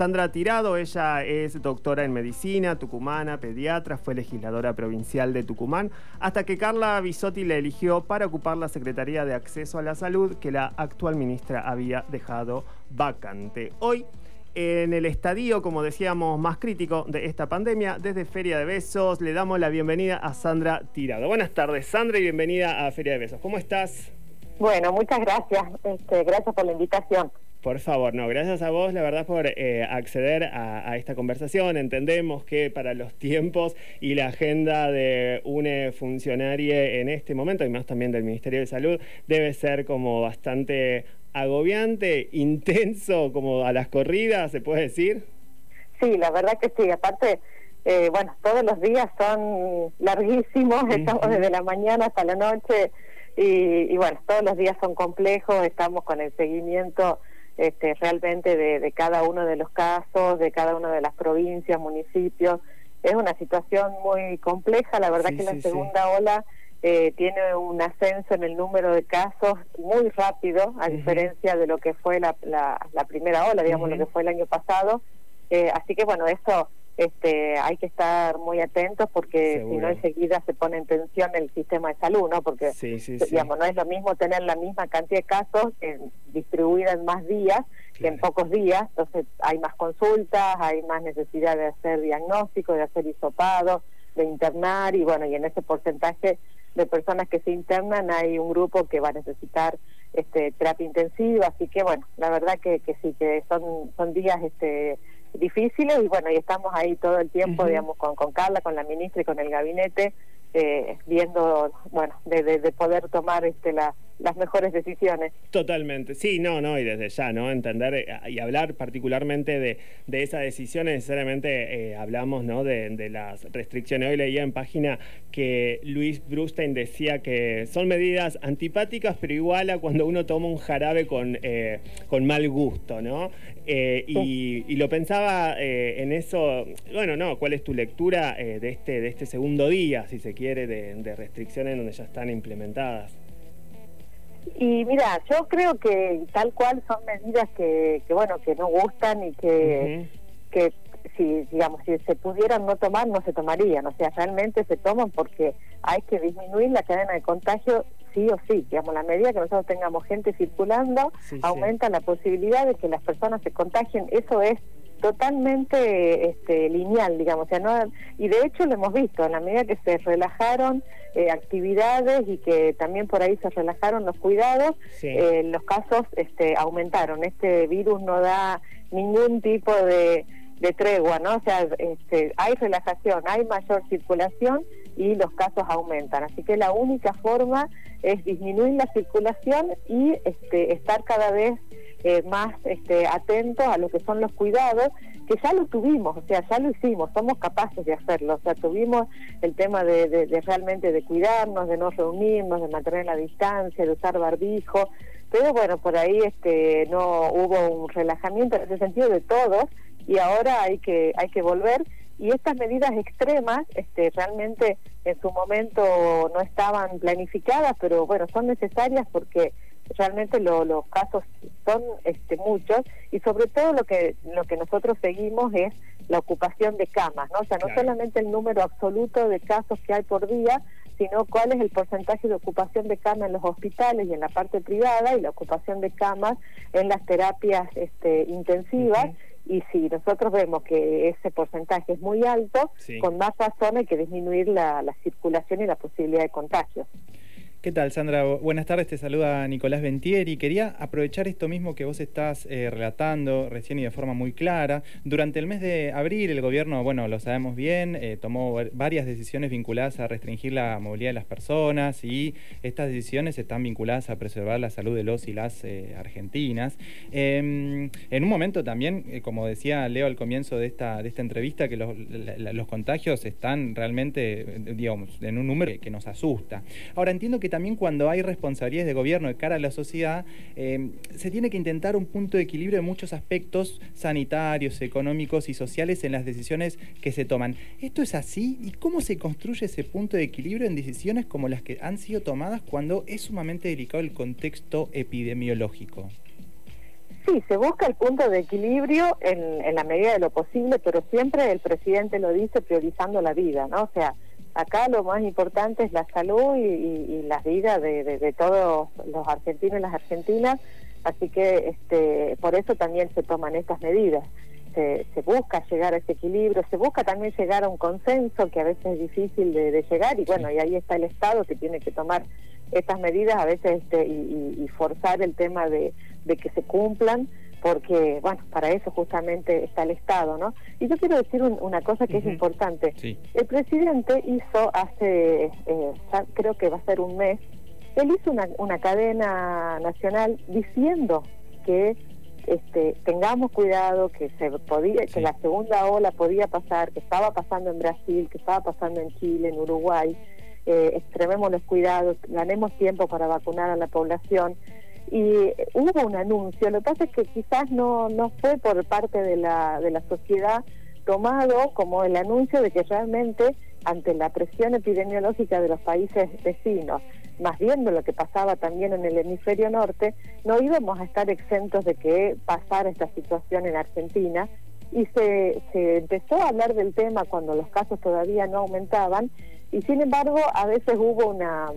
Sandra Tirado, ella es doctora en medicina, tucumana, pediatra, fue legisladora provincial de Tucumán, hasta que Carla Bisotti la eligió para ocupar la Secretaría de Acceso a la Salud que la actual ministra había dejado vacante. Hoy en el estadio, como decíamos, más crítico de esta pandemia, desde Feria de Besos, le damos la bienvenida a Sandra Tirado. Buenas tardes, Sandra, y bienvenida a Feria de Besos. ¿Cómo estás? Bueno, muchas gracias. Este, gracias por la invitación. Por favor, no, gracias a vos, la verdad, por eh, acceder a, esta conversación. Entendemos que para los tiempos y la agenda de una funcionaria en este momento, y más también del Ministerio de Salud, debe ser como bastante agobiante, intenso, como a las corridas, ¿se puede decir? Sí, la verdad que sí. Aparte, eh, bueno, todos los días son larguísimos, estamos desde la mañana hasta la noche. Y, y, bueno, todos los días son complejos, estamos con el seguimiento este, realmente de, cada uno de los casos, de cada una de las provincias, municipios. Es una situación muy compleja, la verdad que la segunda ola eh, tiene un ascenso en el número de casos muy rápido, a diferencia de lo que fue la, la, primera ola, digamos, lo que fue el año pasado. Eh, así que bueno, eso este, hay que estar muy atentos porque si no enseguida se pone en tensión el sistema de salud, ¿no? Porque digamos no es lo mismo tener la misma cantidad de casos distribuida en más días que en pocos días, entonces hay más consultas, hay más necesidad de hacer diagnóstico, de hacer hisopado, de internar y bueno y en ese porcentaje de personas que se internan hay un grupo que va a necesitar este terapia intensiva, así que bueno la verdad que, que sí que son son días este difíciles y bueno, y estamos ahí todo el tiempo, digamos, con, con Carla, con la ministra y con el gabinete, eh, viendo, bueno, de, de, poder tomar este, la, las mejores decisiones. Totalmente, sí, no, no, y desde ya, ¿no? Entender eh, y hablar particularmente de, de esa decisión, necesariamente eh, hablamos, ¿no? De, de, las restricciones. Hoy leía en página que Luis Brustein decía que son medidas antipáticas, pero igual a cuando uno toma un jarabe con, con mal gusto, ¿no? y, y, lo pensaba en eso, bueno, no, ¿cuál es tu lectura de, este, de este segundo día, si se quiere, de, restricciones donde ya están implementadas? Y mira, yo creo que tal cual son medidas que, que bueno, que no gustan y que, que si, digamos, si se pudieran no tomar, no se tomarían. O sea, realmente se toman porque hay que disminuir la cadena de contagio sí o sí. Digamos, la medida que nosotros tengamos gente circulando, aumenta la posibilidad de que las personas se contagien. Eso es totalmente este, lineal, digamos, o sea, no, y de hecho lo hemos visto, en la medida que se relajaron eh, actividades y que también por ahí se relajaron los cuidados, eh, los casos este, aumentaron. Este virus no da ningún tipo de, de tregua, ¿no? O sea, este, hay relajación, hay mayor circulación y los casos aumentan. Así que la única forma es disminuir la circulación y este, estar cada vez eh, más este, atentos a lo que son los cuidados, que ya lo tuvimos, o sea, ya lo hicimos, somos capaces de hacerlo, o sea, tuvimos el tema de, de, realmente de cuidarnos, de no reunirnos, de mantener la distancia, de usar barbijo, pero bueno, por ahí este, no hubo un relajamiento en ese sentido de todos y ahora hay que, hay que volver y estas medidas extremas este, realmente en su momento no estaban planificadas, pero bueno, son necesarias porque realmente los casos son este, muchos y sobre todo lo que lo que nosotros seguimos es la ocupación de camas, ¿no? O sea, no solamente el número absoluto de casos que hay por día, sino cuál es el porcentaje de ocupación de camas en los hospitales y en la parte privada y la ocupación de camas en las terapias este, intensivas. Y si nosotros vemos que ese porcentaje es muy alto, con más razón hay que disminuir la, la circulación y la posibilidad de contagio. ¿Qué tal, Sandra? Buenas tardes, te saluda Nicolás Ventieri. Quería aprovechar esto mismo que vos estás eh, relatando recién y de forma muy clara. Durante el mes de abril, el gobierno, bueno, lo sabemos bien, eh, tomó varias decisiones vinculadas a restringir la movilidad de las personas y estas decisiones están vinculadas a preservar la salud de los y las eh, argentinas. Em, en un momento también, como decía Leo al comienzo de esta, de esta entrevista, que los, los contagios están realmente, digamos, en un número que nos asusta. Ahora, entiendo que también cuando hay responsabilidades de gobierno de cara a la sociedad, eh, se tiene que intentar un punto de equilibrio en muchos aspectos sanitarios, económicos y sociales en las decisiones que se toman. ¿Esto es así? ¿Y cómo se construye ese punto de equilibrio en decisiones como las que han sido tomadas cuando es sumamente delicado el contexto epidemiológico? Sí, se busca el punto de equilibrio en la medida de lo posible, pero siempre el presidente lo dice priorizando la vida, ¿no? O sea, acá lo más importante es la salud y, y, la vida de, de, todos los argentinos y las argentinas, así que este, por eso también se toman estas medidas. Se, busca llegar a ese equilibrio, se busca también llegar a un consenso que a veces es difícil de, llegar y bueno, y ahí está el Estado que tiene que tomar estas medidas a veces este, y, y, forzar el tema de que se cumplan porque, bueno, para eso justamente está el Estado, ¿no? Y yo quiero decir una cosa que es importante. El presidente hizo hace, eh, creo que va a ser un mes, él hizo una, una cadena nacional diciendo que este, tengamos cuidado, que se podía, que la segunda ola podía pasar, que estaba pasando en Brasil, que estaba pasando en Chile, en Uruguay, eh, extrememos los cuidados, ganemos tiempo para vacunar a la población y hubo un anuncio. Lo que pasa es que quizás no, no fue por parte de la, de la sociedad tomado como el anuncio de que realmente ante la presión epidemiológica de los países vecinos, más viendo lo que pasaba también en el hemisferio norte, no íbamos a estar exentos de que pasara esta situación en Argentina y se, se empezó a hablar del tema cuando los casos todavía no aumentaban y sin embargo a veces hubo una,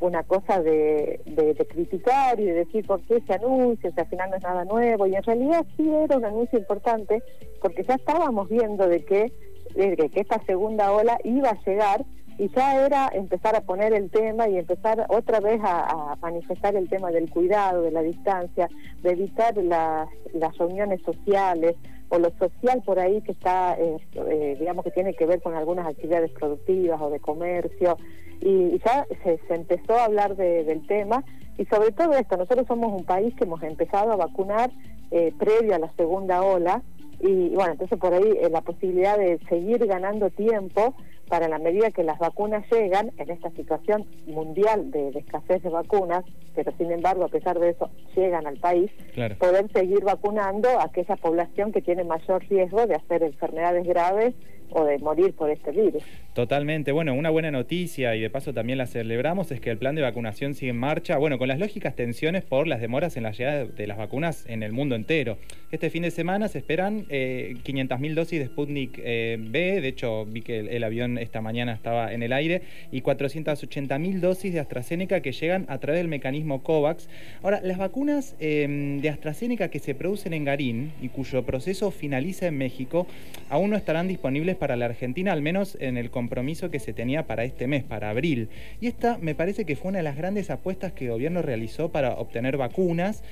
una cosa de, de, criticar y de decir por qué se anuncia, si al final no es nada nuevo, y en realidad sí era un anuncio importante porque ya estábamos viendo de que, de que esta segunda ola iba a llegar y ya era empezar a poner el tema y empezar otra vez a, manifestar el tema del cuidado, de la distancia, de evitar las, las reuniones sociales, o lo social por ahí que está, eh, eh, digamos que tiene que ver con algunas actividades productivas o de comercio, y, ya se, empezó a hablar del tema, y sobre todo esto, nosotros somos un país que hemos empezado a vacunar eh, previo a la segunda ola, y, bueno, entonces por ahí la posibilidad de seguir ganando tiempo para la medida que las vacunas llegan en esta situación mundial de, escasez de vacunas, pero sin embargo, a pesar de eso, llegan al país, poder seguir vacunando a aquella población que tiene mayor riesgo de hacer enfermedades graves o de morir por este virus. Totalmente. Bueno, una buena noticia y de paso también la celebramos es que el plan de vacunación sigue en marcha, bueno, con las lógicas tensiones por las demoras en la llegada de las vacunas en el mundo entero. Este fin de semana se esperan eh, 500.000 dosis de Sputnik eh, B, de hecho vi que el, avión esta mañana estaba en el aire, y 480.000 dosis de AstraZeneca que llegan a través del mecanismo COVAX. Ahora, las vacunas em, de AstraZeneca que se producen en Garín y cuyo proceso finaliza en México, aún no estarán disponibles para la Argentina, al menos en el compromiso que se tenía para este mes, para abril. Y esta me parece que fue una de las grandes apuestas que el gobierno realizó para obtener vacunas.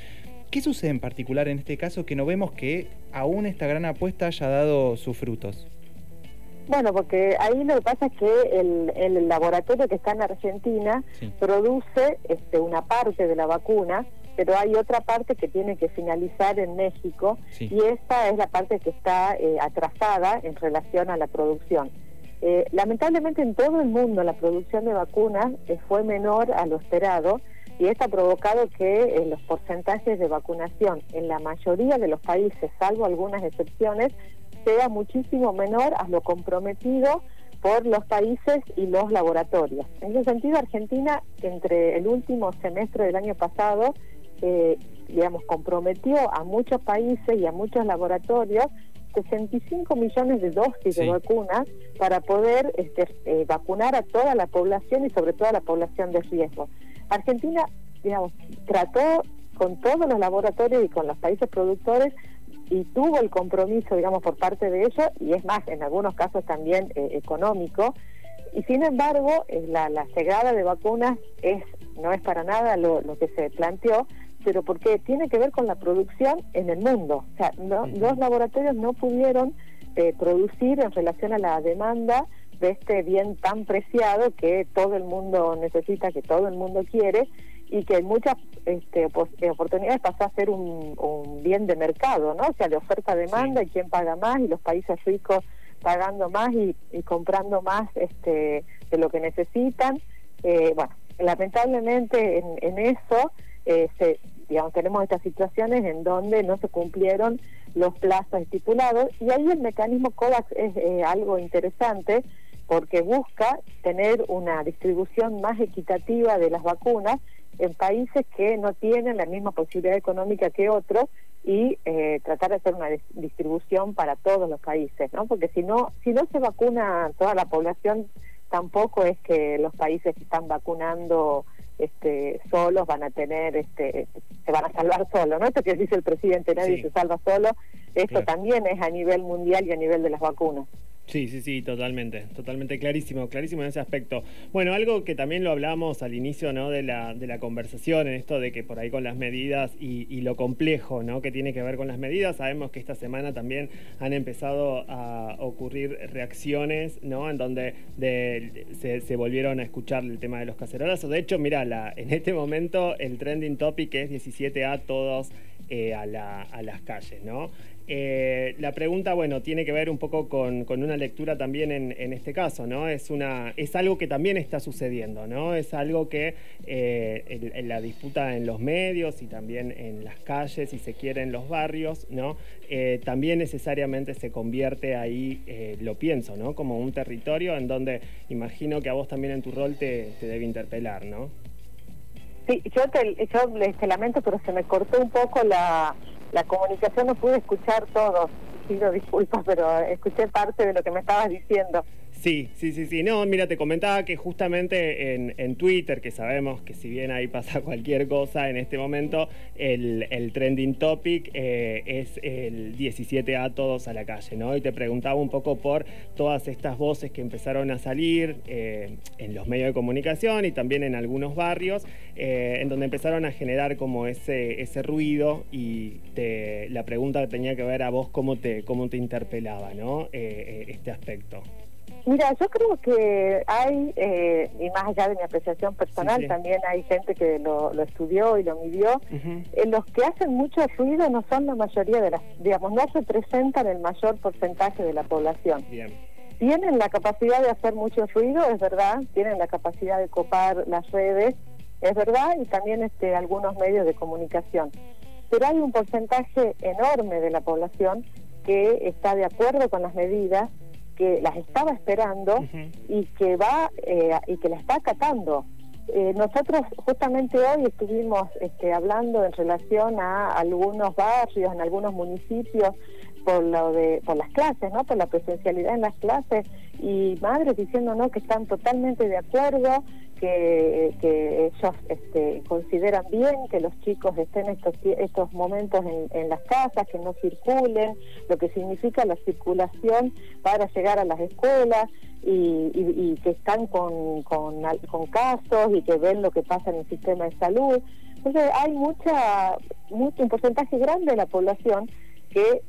¿Qué sucede en particular en este caso que no vemos que aún esta gran apuesta haya dado sus frutos? Bueno, porque ahí lo que pasa es que el, laboratorio que está en Argentina produce este, una parte de la vacuna, pero hay otra parte que tiene que finalizar en México y esta es la parte que está eh, atrasada en relación a la producción. Eh, lamentablemente en todo el mundo la producción de vacunas eh, fue menor a lo esperado y esto ha provocado que los porcentajes de vacunación en la mayoría de los países, salvo algunas excepciones, sea muchísimo menor a lo comprometido por los países y los laboratorios. En ese sentido, Argentina, entre el último semestre del año pasado eh, digamos, comprometió a muchos países y a muchos laboratorios 65 millones de dosis de vacunas para poder este, eh, vacunar a toda la población y sobre todo a la población de riesgo. Argentina, digamos, trató con todos los laboratorios y con los países productores y tuvo el compromiso, digamos, por parte de ellos, y es más, en algunos casos también eh, económico, y sin embargo, eh, la, la llegada de vacunas es no es para nada lo, lo que se planteó, pero porque tiene que ver con la producción en el mundo. O sea, los laboratorios no pudieron eh, producir en relación a la demanda de este bien tan preciado que todo el mundo necesita, que todo el mundo quiere y que en muchas este, eh, oportunidades pasa a ser un, bien de mercado, ¿no? O sea, de oferta-demanda y quién paga más y los países ricos pagando más y, comprando más este, de lo que necesitan. Eh, bueno, lamentablemente en, en eso eh, digamos, tenemos estas situaciones en donde no se cumplieron los plazos estipulados y ahí el mecanismo COVAX es eh, algo interesante porque busca tener una distribución más equitativa de las vacunas en países que no tienen la misma posibilidad económica que otros y eh, tratar de hacer una distribución para todos los países, ¿no? Porque si no, si no se vacuna toda la población, tampoco es que los países que están vacunando este, solos van a tener, este, se van a salvar solos, ¿no? Esto que dice el presidente, nadie se salva solo, esto también es a nivel mundial y a nivel de las vacunas. Sí, sí, sí, totalmente, totalmente clarísimo, clarísimo en ese aspecto. Bueno, algo que también lo hablamos al inicio ¿no? de, la, de la conversación, en esto de que por ahí con las medidas y, lo complejo ¿no? que tiene que ver con las medidas, sabemos que esta semana también han empezado a ocurrir reacciones, ¿no? En donde se, volvieron a escuchar el tema de los cacerolazos. De hecho, mira, la, en este momento el trending topic es 17A todos eh, a, la, a las calles, ¿no? Eh, la pregunta, bueno, tiene que ver un poco con, una lectura también en, este caso, ¿no? Es, una, es algo que también está sucediendo, ¿no? Es algo que eh, la disputa en los medios y también en las calles, si se quiere, en los barrios, ¿no? También necesariamente se convierte ahí, lo pienso, ¿no? Como un territorio en donde imagino que a vos también en tu rol te, debe interpelar, ¿no? Sí, yo, te, yo te lamento, pero se me cortó un poco la la comunicación no pude escuchar todo. Pido disculpas, pero escuché parte de lo que me estabas diciendo. Sí, sí, sí, sí. No, mira, te comentaba que justamente en, Twitter, que sabemos que si bien ahí pasa cualquier cosa en este momento, el, trending topic eh, es el 17A todos a la calle, ¿no? Y te preguntaba un poco por todas estas voces que empezaron a salir eh, en los medios de comunicación y también en algunos barrios, eh, en donde empezaron a generar como ese, ese ruido y la pregunta tenía que ver a vos cómo te, cómo te interpelaba, ¿no? este aspecto. Mira, yo creo que hay, eh, y más allá de mi apreciación personal, también hay gente que lo, estudió y lo midió, eh, los que hacen mucho ruido no son la mayoría de las, digamos, no representan el mayor porcentaje de la población. Tienen la capacidad de hacer mucho ruido, es verdad, tienen la capacidad de copar las redes, es verdad, y también este, algunos medios de comunicación. Pero hay un porcentaje enorme de la población que está de acuerdo con las medidas que las estaba esperando y que va eh, y que la está acatando. Eh, nosotros justamente hoy estuvimos este, hablando en relación a algunos barrios, en algunos municipios, por lo de por las clases, ¿no? Por la presencialidad en las clases y madres diciendo que están totalmente de acuerdo, que, que ellos este, consideran bien que los chicos estén estos estos momentos en, las casas, que no circulen, lo que significa la circulación para llegar a las escuelas y, que están con, con, con casos y que ven lo que pasa en el sistema de salud. Entonces hay mucha, mucho, un porcentaje grande de la población que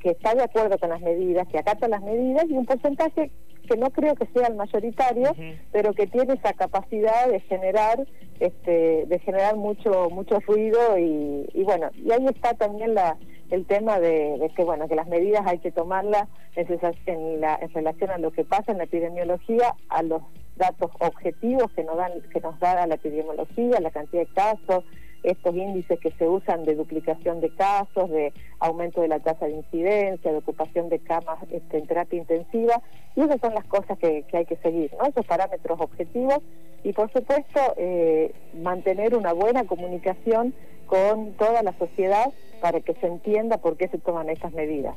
que está de acuerdo con las medidas, que acata las medidas, y un porcentaje que no creo que sea el mayoritario, pero que tiene esa capacidad de generar este, de generar mucho mucho ruido y, y bueno, y ahí está también la el tema de, que bueno que las medidas hay que tomarlas en, la, en relación a lo que pasa en la epidemiología, a los datos objetivos que nos dan que nos da la epidemiología, la cantidad de casos, estos índices que se usan de duplicación de casos, de aumento de la tasa de incidencia, de ocupación de camas este, en terapia intensiva, y esas son las cosas que, hay que seguir, ¿no? esos parámetros objetivos, y por supuesto eh, mantener una buena comunicación con toda la sociedad para que se entienda por qué se toman estas medidas.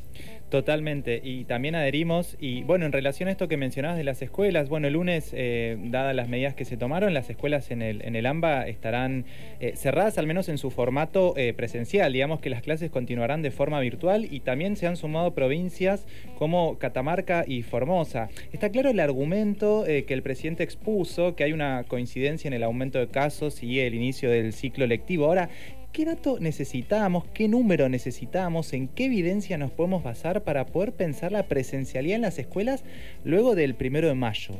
Totalmente, y también adherimos, y bueno, en relación a esto que mencionabas de las escuelas, bueno, el lunes, eh, dadas las medidas que se tomaron, las escuelas en el, en el AMBA estarán eh, cerradas, al menos en su formato eh, presencial, digamos que las clases continuarán de forma virtual y también se han sumado provincias como Catamarca y Formosa. Está claro el argumento que el presidente expuso, que hay una coincidencia en el aumento de casos y el inicio del ciclo lectivo. Ahora, ¿Qué dato necesitamos? ¿Qué número necesitamos? ¿En qué evidencia nos podemos basar para poder pensar la presencialidad en las escuelas luego del primero de mayo?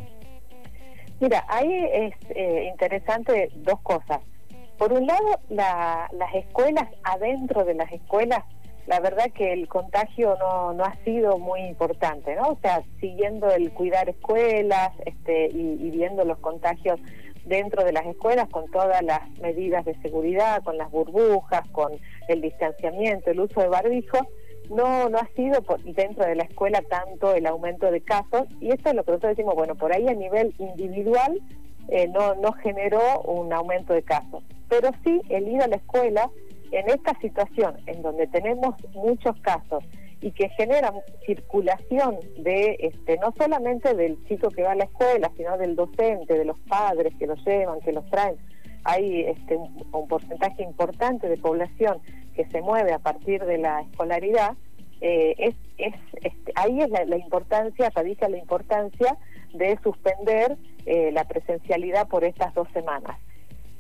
Mira, ahí es eh, interesante dos cosas. Por un lado, las escuelas, adentro de las escuelas, la verdad que el contagio no, no ha sido muy importante, ¿no? O sea, siguiendo el cuidar escuelas este, y, y viendo los contagios dentro de las escuelas con todas las medidas de seguridad, con las burbujas, con el distanciamiento, el uso de barbijo, no, no ha sido por, dentro de la escuela tanto el aumento de casos y esto es lo que nosotros decimos, bueno, por ahí a nivel individual eh, no, no generó un aumento de casos, pero sí el ir a la escuela en esta situación en donde tenemos muchos casos y que generan circulación de este no solamente del chico que va a la escuela, sino del docente, de los padres que los llevan, que los traen. Hay este, un, porcentaje importante de población que se mueve a partir de la escolaridad. Eh, es, es este, ahí es la, importancia, radica la importancia de suspender eh, la presencialidad por estas dos semanas.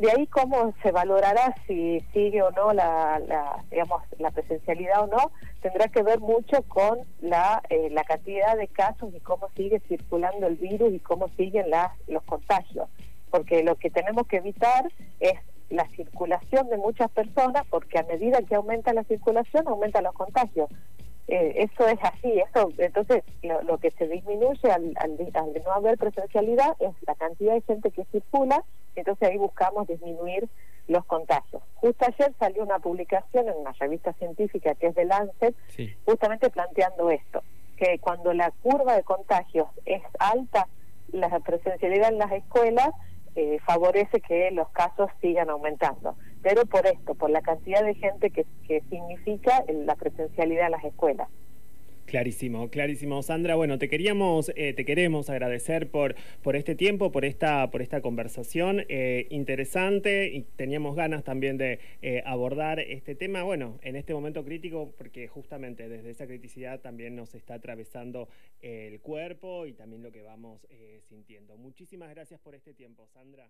De ahí cómo se valorará si sigue o no la, digamos, la presencialidad o no, tendrá que ver mucho con la, eh, la cantidad de casos y cómo sigue circulando el virus y cómo siguen las, los contagios. Porque lo que tenemos que evitar es la circulación de muchas personas, porque a medida que aumenta la circulación, aumentan los contagios. Eh, eso es así, eso entonces lo, que se disminuye al, al, no haber presencialidad es la cantidad de gente que circula, entonces ahí buscamos disminuir los contagios. Justo ayer salió una publicación en una revista científica que es de Lancet, justamente planteando esto, que cuando la curva de contagios es alta, la presencialidad en las escuelas eh, favorece que los casos sigan aumentando. Pero por esto, por la cantidad de gente que, que significa la presencialidad en las escuelas. Clarísimo, clarísimo. Sandra, bueno, te queríamos, eh, te queremos agradecer por, por este tiempo, por esta, por esta conversación eh, interesante y teníamos ganas también de eh, abordar este tema, bueno, en este momento crítico, porque justamente desde esa criticidad también nos está atravesando el cuerpo y también lo que vamos sintiendo. Muchísimas gracias por este tiempo, Sandra.